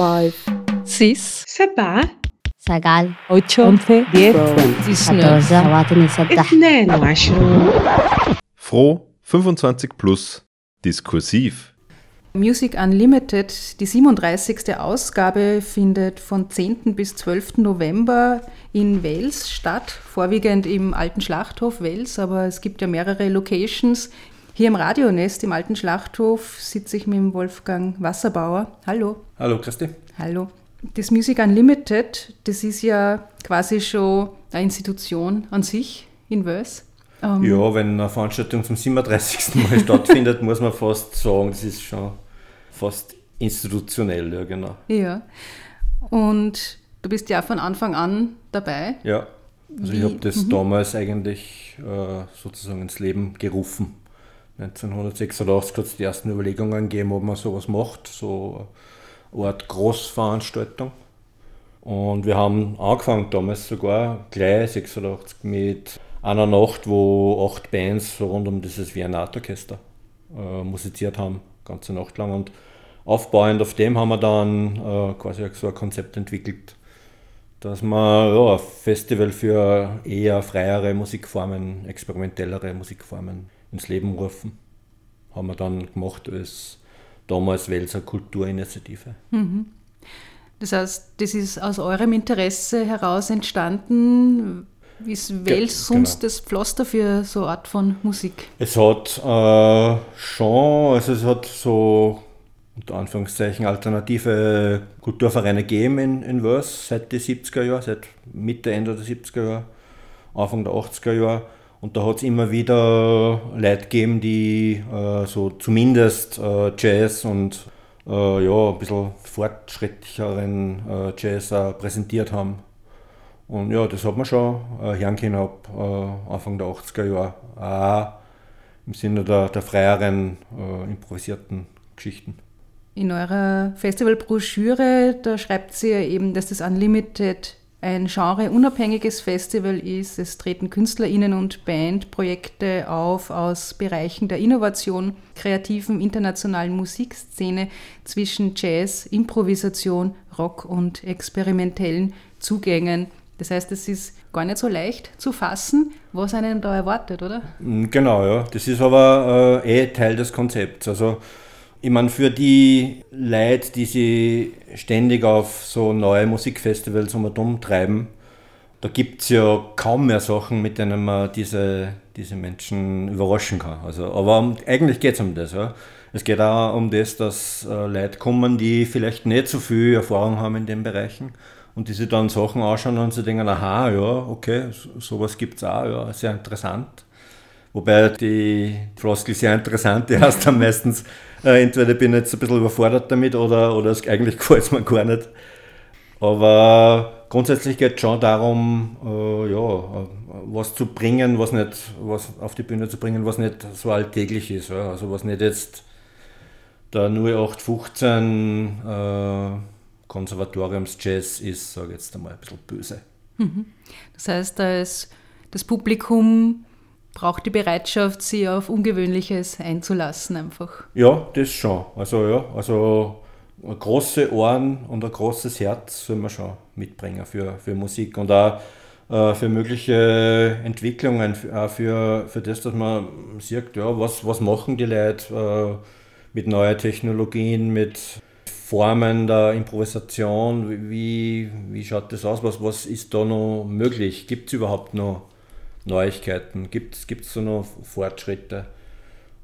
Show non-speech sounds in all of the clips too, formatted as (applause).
5, 6, 7, 8, 8 11, 10, 19, 22. Froh 25 plus diskursiv. Music Unlimited, die 37. Ausgabe, findet von 10. bis 12. November in Wales statt, vorwiegend im alten Schlachthof Wales, aber es gibt ja mehrere Locations hier im Radionest im Alten Schlachthof sitze ich mit dem Wolfgang Wasserbauer. Hallo. Hallo Christi. Hallo. Das Music Unlimited, das ist ja quasi schon eine Institution an sich in Wels. Ähm, Ja, wenn eine Veranstaltung zum 37. Mal (laughs) stattfindet, muss man fast sagen, das ist schon fast institutionell, ja genau. ja. Und du bist ja von Anfang an dabei. Ja, also ich Wie- habe das damals eigentlich äh, sozusagen ins Leben gerufen. 1986 hat es die ersten Überlegungen gegeben, ob man sowas macht, so eine Art Großveranstaltung. Und wir haben angefangen damals sogar, gleich 86, mit einer Nacht, wo acht Bands rund um dieses Vienna-Orchester äh, musiziert haben, ganze Nacht lang. Und aufbauend auf dem haben wir dann äh, quasi so ein Konzept entwickelt, dass wir ja, ein Festival für eher freiere Musikformen, experimentellere Musikformen ins Leben rufen. Haben wir dann gemacht als damals Welser Kulturinitiative. Das heißt, das ist aus eurem Interesse heraus entstanden. Ist Wels genau. sonst das Pflaster für so eine Art von Musik? Es hat äh, schon, also es hat so unter Anführungszeichen alternative Kulturvereine gegeben in, in Wels seit den 70er Jahren, seit Mitte, Ende der 70er Jahre, Anfang der 80er Jahre. Und da hat es immer wieder Leute gegeben, die äh, so zumindest äh, Jazz und äh, ja, ein bisschen fortschrittlicheren äh, Jazz präsentiert haben. Und ja, das hat man schon äh, hören können ab äh, Anfang der 80er Jahre. Auch im Sinne der, der freieren, äh, improvisierten Geschichten. In eurer Festivalbroschüre, da schreibt ihr eben, dass das Unlimited ein genreunabhängiges Festival ist. Es treten KünstlerInnen und Bandprojekte auf aus Bereichen der Innovation, kreativen internationalen Musikszene zwischen Jazz, Improvisation, Rock und experimentellen Zugängen. Das heißt, es ist gar nicht so leicht zu fassen, was einen da erwartet, oder? Genau, ja. Das ist aber äh, eh Teil des Konzepts. Also, ich meine, für die Leute, die sich ständig auf so neue Musikfestivals um treiben, da gibt es ja kaum mehr Sachen, mit denen man diese, diese Menschen überraschen kann. Also, aber eigentlich geht es um das. Ja. Es geht auch um das, dass äh, Leute kommen, die vielleicht nicht so viel Erfahrung haben in den Bereichen und die sich dann Sachen anschauen und sie denken, aha, ja, okay, so- sowas gibt es auch, ja, sehr interessant. Wobei die Floskel sehr interessant, die heißt dann meistens, äh, entweder bin ich jetzt ein bisschen überfordert damit oder, oder es eigentlich (laughs) gefällt es mir gar nicht. Aber grundsätzlich geht es schon darum, äh, ja, äh, was zu bringen, was nicht, was auf die Bühne zu bringen, was nicht so alltäglich ist. Ja. Also was nicht jetzt der 0815 äh, Konservatoriums-Jazz ist, sage ich jetzt einmal ein bisschen böse. Das heißt, da ist das Publikum braucht die Bereitschaft, sich auf Ungewöhnliches einzulassen einfach. Ja, das schon. Also ja, also große Ohren und ein großes Herz soll man schon mitbringen für, für Musik und auch äh, für mögliche Entwicklungen, für- auch für, für das, dass man sieht, ja, was, was machen die Leute äh, mit neuen Technologien, mit Formen der Improvisation, wie, wie schaut das aus, was, was ist da noch möglich, gibt es überhaupt noch Neuigkeiten, gibt es da noch Fortschritte?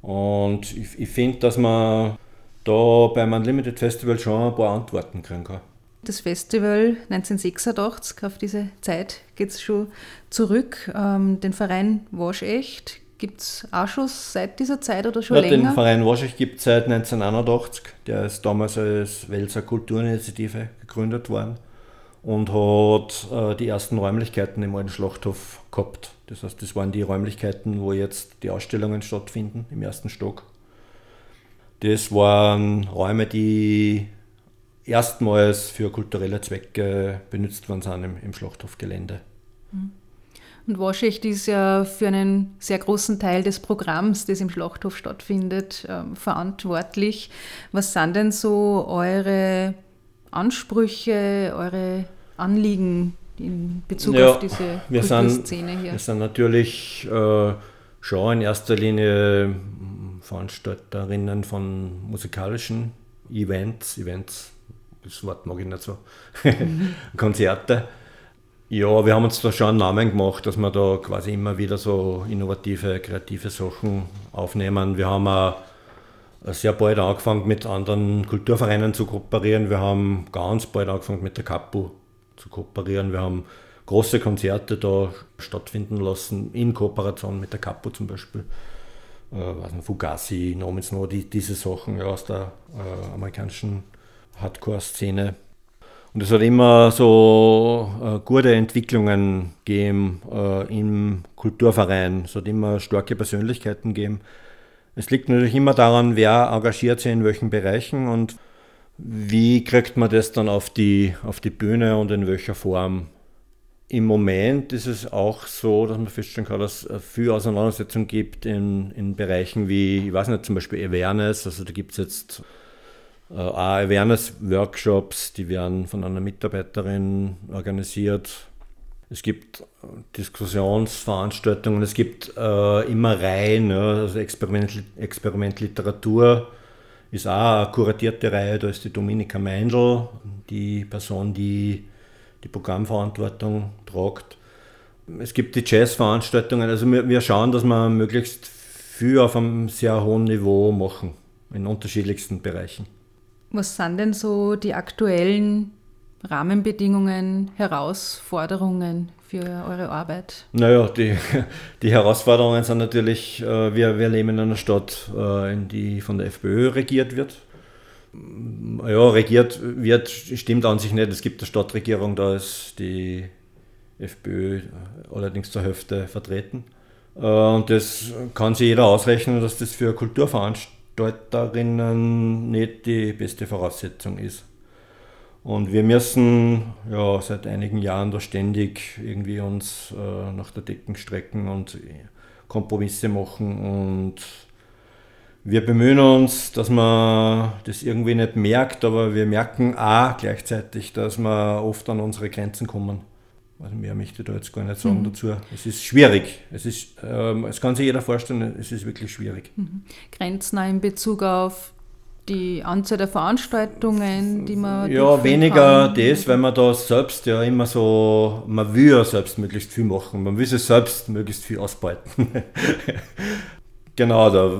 Und ich, ich finde, dass man da beim Unlimited Festival schon ein paar Antworten kriegen kann. Das Festival 1986, auf diese Zeit geht es schon zurück. Ähm, den Verein Waschecht gibt es auch schon seit dieser Zeit oder schon Ja, den länger? Verein Waschig gibt es seit 1981. Der ist damals als Welser Kulturinitiative gegründet worden und hat äh, die ersten Räumlichkeiten im alten Schlachthof gehabt. Das heißt, das waren die Räumlichkeiten, wo jetzt die Ausstellungen stattfinden, im ersten Stock. Das waren Räume, die erstmals für kulturelle Zwecke benutzt worden sind im, im Schlachthofgelände. Und Waschecht ist ja für einen sehr großen Teil des Programms, das im Schlachthof stattfindet, ähm, verantwortlich. Was sind denn so eure Ansprüche, eure Anliegen in Bezug Ja, auf diese wir sind- Kulturszene hier? Wir sind natürlich äh, schon in erster Linie mm, Veranstalterinnen von musikalischen Events. Events, das Wort mag ich nicht so. (laughs) Konzerte. Ja, wir haben uns da schon einen Namen gemacht, dass wir da quasi immer wieder so innovative, kreative Sachen aufnehmen. Wir haben auch sehr bald angefangen mit anderen Kulturvereinen zu kooperieren. Wir haben ganz bald angefangen mit der Kapu zu kooperieren. Wir haben große Konzerte da stattfinden lassen, in Kooperation mit der Kapu zum Beispiel. Äh, nicht, Fugazi, No Means No, die, diese Sachen ja, aus der äh, amerikanischen Hardcore-Szene. Und es hat immer so äh, gute Entwicklungen gegeben äh, im Kulturverein. Es hat immer starke Persönlichkeiten gegeben. Es liegt natürlich immer daran, wer engagiert sich in welchen Bereichen und wie kriegt man das dann auf die, auf die Bühne und in welcher Form. Im Moment ist es auch so, dass man feststellen kann, dass es viel Auseinandersetzung gibt in, in Bereichen wie, ich weiß nicht, zum Beispiel Awareness. Also da gibt es jetzt äh, Awareness-Workshops, die werden von einer Mitarbeiterin organisiert. Es gibt Diskussionsveranstaltungen, es gibt äh, immer Reihen, ja, also Experiment, Experimentliteratur ist auch eine kuratierte Reihe, da ist die Dominika Meindl, die Person, die die Programmverantwortung tragt. Es gibt die Jazzveranstaltungen, also wir, wir schauen, dass wir möglichst viel auf einem sehr hohen Niveau machen, in unterschiedlichsten Bereichen. Was sind denn so die aktuellen Rahmenbedingungen, Herausforderungen für eure Arbeit? Naja, die, die Herausforderungen sind natürlich, äh, wir, wir leben in einer Stadt, äh, in die von der FPÖ regiert wird. Ja, regiert wird, stimmt an sich nicht. Es gibt eine Stadtregierung, da ist die FPÖ allerdings zur Hälfte vertreten. Äh, Und das kann sich jeder ausrechnen, dass das für Kulturveranstalterinnen nicht die beste Voraussetzung ist. Und wir müssen ja seit einigen Jahren da ständig irgendwie uns äh, nach der Decken strecken und Kompromisse machen und wir bemühen uns, dass man das irgendwie nicht merkt, aber wir merken auch gleichzeitig, dass wir oft an unsere Grenzen kommen. Also mehr möchte ich da jetzt gar nicht sagen dazu. Es ist schwierig. Es ist, ähm, es kann sich jeder vorstellen, es ist wirklich schwierig. Grenzen auch in Bezug auf die Anzahl der Veranstaltungen, die man Ja, weniger kann? das, weil man da selbst ja immer so, man will ja selbst möglichst viel machen, man will sich selbst möglichst viel ausbeuten. (laughs) genau, da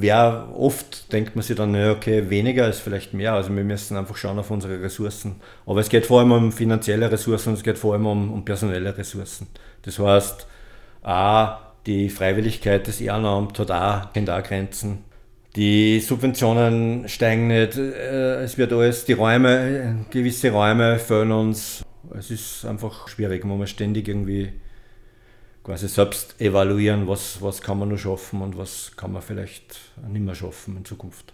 wäre oft, denkt man sich dann, ja, okay, weniger ist vielleicht mehr, also wir müssen einfach schauen auf unsere Ressourcen. Aber es geht vor allem um finanzielle Ressourcen und es geht vor allem um, um personelle Ressourcen. Das heißt, A, die Freiwilligkeit des Ehrenamts hat auch, kennt auch Grenzen. Die Subventionen steigen nicht, äh, es wird alles, die Räume, gewisse Räume fehlen uns. Es ist einfach schwierig, man muss ständig irgendwie quasi selbst evaluieren, was, was kann man nur schaffen und was kann man vielleicht nicht mehr schaffen in Zukunft.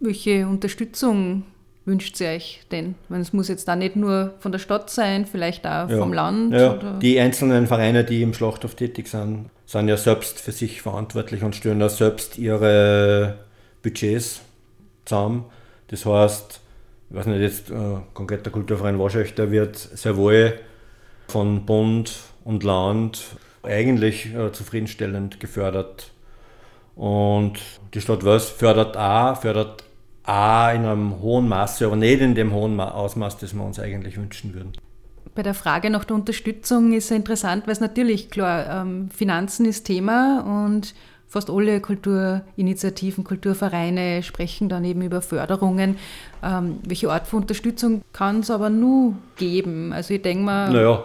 Welche Unterstützung wünscht ihr euch denn? Es muss jetzt da nicht nur von der Stadt sein, vielleicht auch Ja. vom Land. Ja, die einzelnen Vereine, die im Schlachthof tätig sind, sind ja selbst für sich verantwortlich und stellen ja selbst ihre Budgets zusammen. Das heißt, ich weiß nicht, jetzt äh, konkret der Kulturverein Waschech, der wird sehr wohl von Bund und Land eigentlich äh, zufriedenstellend gefördert. Und die Stadt Wels fördert auch, fördert auch in einem hohen Maße, aber nicht in dem hohen Ma- Ausmaß, das wir uns eigentlich wünschen würden. Bei der Frage nach der Unterstützung ist ja interessant, weil es natürlich klar, ähm, Finanzen ist Thema und fast alle Kulturinitiativen, Kulturvereine sprechen dann eben über Förderungen. Ähm, welche Art von Unterstützung kann es aber nur geben? Also ich denke mal, Naja,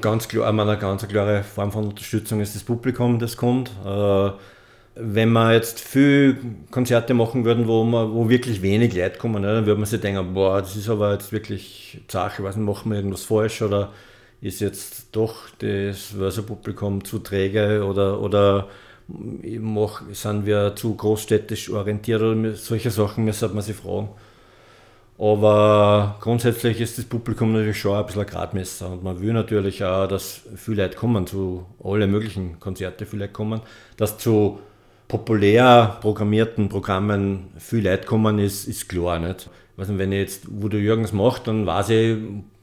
ganz klar, meine, eine ganz klare Form von Unterstützung ist das Publikum, das kommt. Äh, wenn wir jetzt viel Konzerte machen würden, wo, man, wo wirklich wenig Leute kommen, ne, dann würde man sich denken, boah, das ist aber jetzt wirklich Sache, nicht, machen wir irgendwas falsch oder ist jetzt doch das Verso-Publikum zu träge oder, oder mach, sind wir zu großstädtisch orientiert oder solche Sachen müsste man sich fragen. Aber grundsätzlich ist das Publikum natürlich schon ein bisschen ein Gradmesser und man will natürlich auch, dass viele Leute kommen, zu alle möglichen Konzerte viele Leute kommen, dass zu populär programmierten Programmen viel Leute kommen, ist, ist klar. Nicht? Also wenn ich jetzt Voodoo Jürgens mache, dann weiß ich,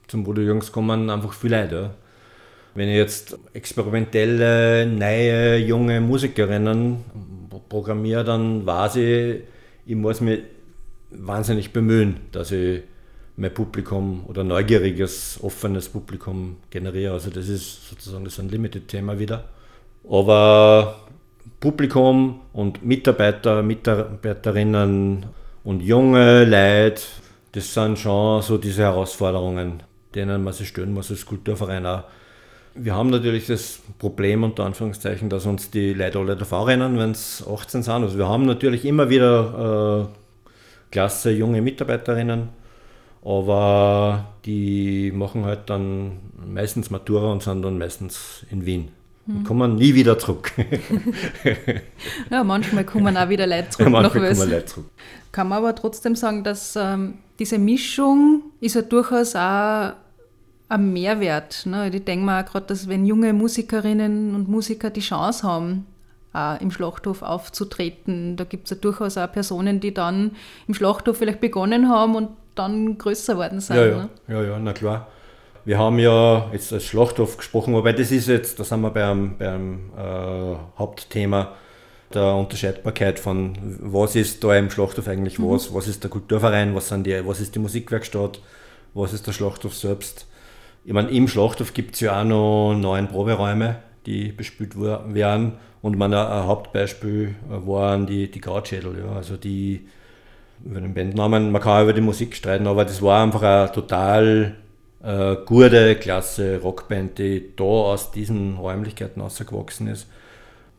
zum Voodoo Jürgens kommen einfach viel Leute. Wenn ich jetzt experimentelle, neue, junge Musikerinnen programmiere, dann weiß ich, ich muss mich wahnsinnig bemühen, dass ich mein Publikum oder neugieriges, offenes Publikum generiere. Also das ist sozusagen das Unlimited-Thema wieder. Aber Publikum und Mitarbeiter, Mitarbeiterinnen und junge Leute, das sind schon so diese Herausforderungen, denen man sich stellen muss als Kulturverein. Wir haben natürlich das Problem, unter Anführungszeichen, dass uns die Leute alle davor rennen, wenn es 18 sind. Also wir haben natürlich immer wieder äh, klasse junge Mitarbeiterinnen, aber die machen halt dann meistens Matura und sind dann meistens in Wien. Hm. kommen nie wieder zurück. (laughs) ja, manchmal kommen auch wieder Leute zurück. Ja, manchmal kommen Leute zurück. Kann man aber trotzdem sagen, dass ähm, diese Mischung ist ja durchaus auch ein Mehrwert. Ne? Ich denke mir auch gerade, dass wenn junge Musikerinnen und Musiker die Chance haben, auch im Schlachthof aufzutreten, da gibt es ja durchaus auch Personen, die dann im Schlachthof vielleicht begonnen haben und dann größer worden sind. Ja, ja, ne? ja, ja na klar. Wir haben ja jetzt als Schlachthof gesprochen, wobei das ist jetzt, da sind wir beim, beim äh, Hauptthema der Unterscheidbarkeit von was ist da im Schlachthof eigentlich mhm. was, was ist der Kulturverein, was, sind die, was ist die Musikwerkstatt, was ist der Schlachthof selbst. Ich meine, im Schlachthof gibt es ja auch noch neun Proberäume, die bespielt werden. Und mein, ein Hauptbeispiel waren die, die Krautschädel. Ja. Also die, über den Bandnamen, man kann auch über die Musik streiten, aber das war einfach eine total äh, gute, klasse Rockband, die da aus diesen Räumlichkeiten rausgewachsen ist.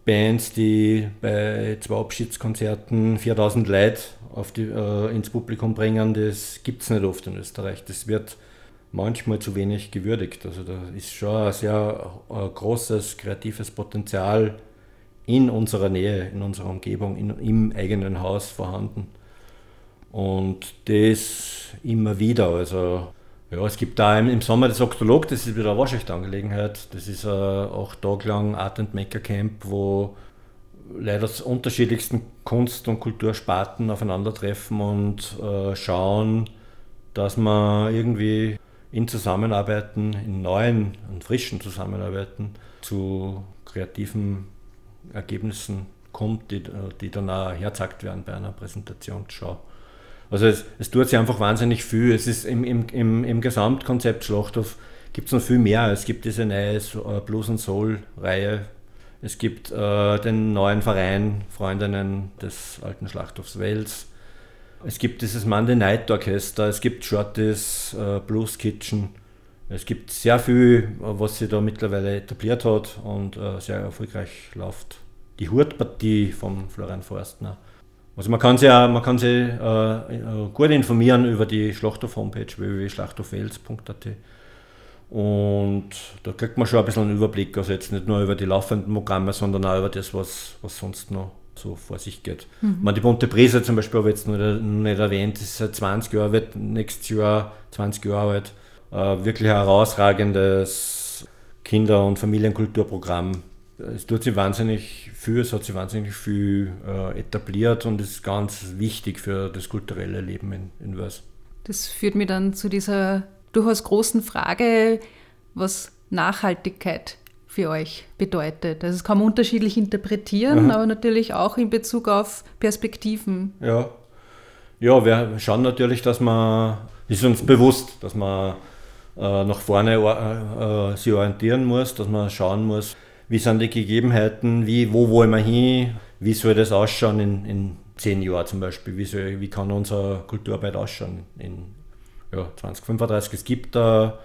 Bands, die bei zwei Abschiedskonzerten 4000 Leute auf die, äh, ins Publikum bringen, das gibt es nicht oft in Österreich. Das wird manchmal zu wenig gewürdigt. Also da ist schon ein sehr ein äh, großes kreatives Potenzial in unserer Nähe, in unserer Umgebung, in, im eigenen Haus vorhanden. Und das immer wieder. Also ja, es gibt da im, Sommer das Oktolog, das ist wieder eine Wahrscheinlich-Angelegenheit. Das ist ein acht Tage lang Art and Maker Camp, wo leider aus unterschiedlichsten Kunst- und Kultursparten aufeinandertreffen und äh, schauen, dass man irgendwie in Zusammenarbeiten, in neuen und frischen Zusammenarbeiten zu kreativen Ergebnissen kommt, die, die dann auch herzackt werden bei einer Präsentationsschau. Also es, es tut sich einfach wahnsinnig viel. Es ist im, im, im, im Gesamtkonzept Schlachthof gibt es noch viel mehr. Es gibt diese neue äh, Blues and Soul Reihe. Es gibt äh, den neuen Verein Freundinnen des alten Schlachthofs Wels. Es gibt dieses Monday Night Orchester, es gibt Shorties, äh, Blues Kitchen. Es gibt sehr viel, was sich da mittlerweile etabliert hat und äh, sehr erfolgreich läuft. Die Hurtpartie von Florian Forstner. Also man kann sich, man kann sich äh, äh, gut informieren über die Schlachthof-Homepage www.schlachthofwels.at und da kriegt man schon ein bisschen einen Überblick, also jetzt nicht nur über die laufenden Programme, sondern auch über das, was, was sonst noch so vor sich geht. Mhm. Man, die Bunte Prise zum Beispiel habe ich jetzt noch nicht erwähnt, ist seit 20 Jahren, wird nächstes Jahr 20 Jahre alt. Äh, wirklich ein herausragendes Kinder- und Familienkulturprogramm. Es tut sich wahnsinnig viel, es hat sich wahnsinnig viel äh, etabliert und ist ganz wichtig für das kulturelle Leben in, in Wels. Das führt mich dann zu dieser durchaus großen Frage, was Nachhaltigkeit für euch bedeutet. Also das kann man unterschiedlich interpretieren, Aha. aber natürlich auch in Bezug auf Perspektiven. Ja. ja, wir schauen natürlich, dass man, ist uns bewusst, dass man äh, nach vorne äh, äh, sich orientieren muss, dass man schauen muss, wie sind die Gegebenheiten, wie, wo wollen wir hin, wie soll das ausschauen in, in zehn Jahren zum Beispiel, wie, soll, wie kann unsere Kulturarbeit ausschauen in ja, 2035. Es gibt da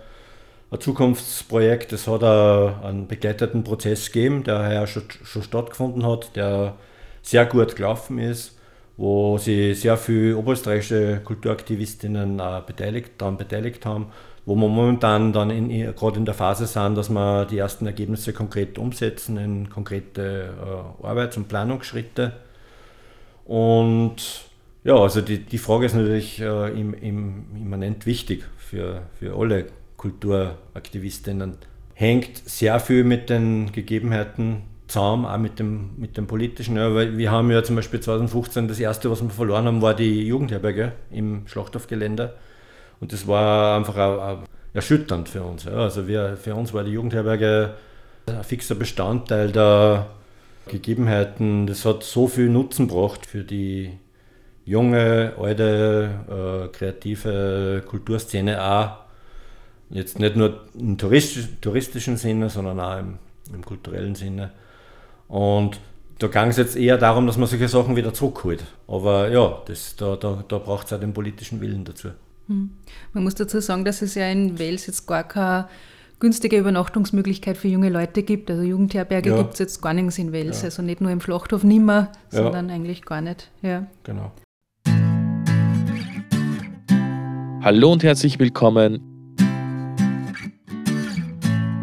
ein Zukunftsprojekt. Es hat einen begleiteten Prozess gegeben, der ja schon, schon stattgefunden hat, der sehr gut gelaufen ist, wo sich sehr viele oberösterreichische Kulturaktivistinnen äh, beteiligt, daran beteiligt haben, wo wir momentan dann in, gerade in der Phase sind, dass wir die ersten Ergebnisse konkret umsetzen in konkrete äh, Arbeits- und Planungsschritte. Und ja, also die, die Frage ist natürlich äh, im, im, immanent wichtig für, für alle Kulturaktivistinnen hängt sehr viel mit den Gegebenheiten zahm, auch mit dem, mit dem Politischen. Ja, weil wir haben ja zum Beispiel 2015 das erste, was wir verloren haben, war die Jugendherberge im Schlachthofgelände. Und das war einfach auch, auch erschütternd für uns. Ja. Also wir, für uns war die Jugendherberge ein fixer Bestandteil der Gegebenheiten. Das hat so viel Nutzen gebracht für die junge, alte, äh, kreative Kulturszene auch. Jetzt nicht nur im touristischen Sinne, sondern auch im, im kulturellen Sinne. Und da ging es jetzt eher darum, dass man solche Sachen wieder zurückholt. Aber ja, das, da, da, da braucht es auch den politischen Willen dazu. Hm. Man muss dazu sagen, dass es ja in Wales jetzt gar keine günstige Übernachtungsmöglichkeit für junge Leute gibt. Also Jugendherberge ja. gibt es jetzt gar nichts in Wales. Ja. Also nicht nur im Schlachthof nimmer, sondern ja. eigentlich gar nicht. Ja. Genau. Hallo und herzlich willkommen.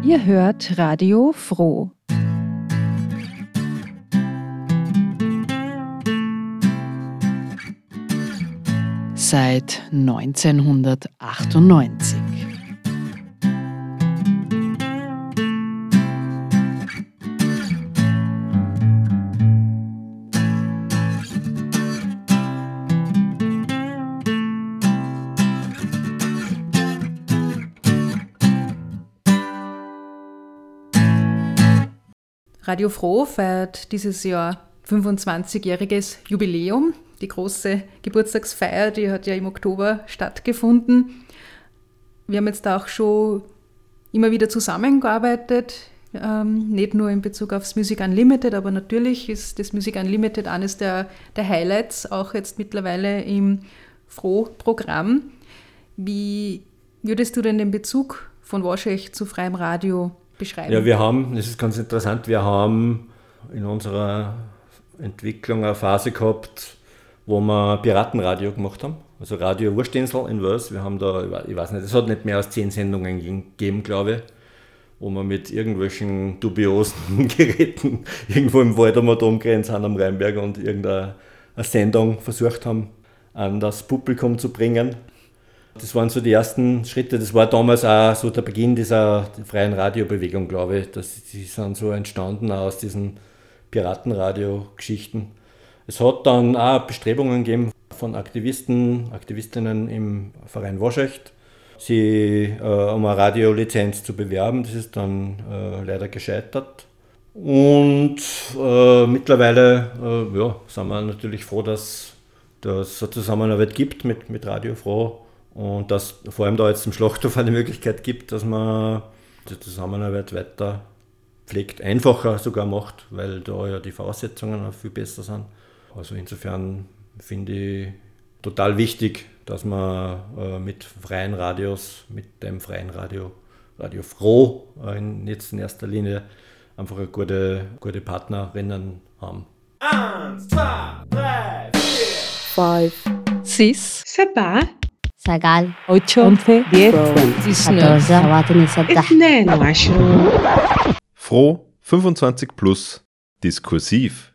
Ihr hört Radio Froh. Seit 1998. Radio Froh feiert dieses Jahr 25-jähriges Jubiläum die große Geburtstagsfeier, die hat ja im Oktober stattgefunden. Wir haben jetzt auch schon immer wieder zusammengearbeitet, ähm, nicht nur in Bezug aufs Music Unlimited, aber natürlich ist das Music Unlimited eines der, der Highlights, auch jetzt mittlerweile im Froh-Programm. Wie würdest du denn den Bezug von Waschech zu freiem Radio beschreiben? Ja, wir haben, das ist ganz interessant, wir haben in unserer Entwicklung eine Phase gehabt, wo wir Piratenradio gemacht haben. Also Radio Wurstinsel in Wels. Wir haben da, ich weiß nicht, es hat nicht mehr als zehn Sendungen gegeben, glaube ich, wo wir mit irgendwelchen dubiosen (laughs) Geräten irgendwo im Wald am Atomgrenz am Rheinberg und irgendeine Sendung versucht haben, an das Publikum zu bringen. Das waren so die ersten Schritte. Das war damals auch so der Beginn dieser freien Radiobewegung, glaube ich. Das, die sind so entstanden aus diesen Piratenradio-Geschichten. Es hat dann auch Bestrebungen gegeben von Aktivisten, Aktivistinnen im Verein Waschecht, sie äh, um eine Radiolizenz zu bewerben. Das ist dann äh, leider gescheitert. Und äh, mittlerweile äh, ja, sind wir natürlich froh, dass es eine Zusammenarbeit gibt mit, mit Radio Froh und dass vor allem da jetzt im Schlachthof eine Möglichkeit gibt, dass man die Zusammenarbeit weiter pflegt, einfacher sogar macht, weil da ja die Voraussetzungen viel besser sind. Also insofern finde ich total wichtig, dass man äh, mit freien Radios, mit dem freien Radio, Radio Froh äh, in, jetzt in erster Linie einfach eine gute, gute Partnerinnen haben. Eins, zwei, drei, vier, five, six, سبعة سجال ocho, once, diez, Froh 25 plus diskursiv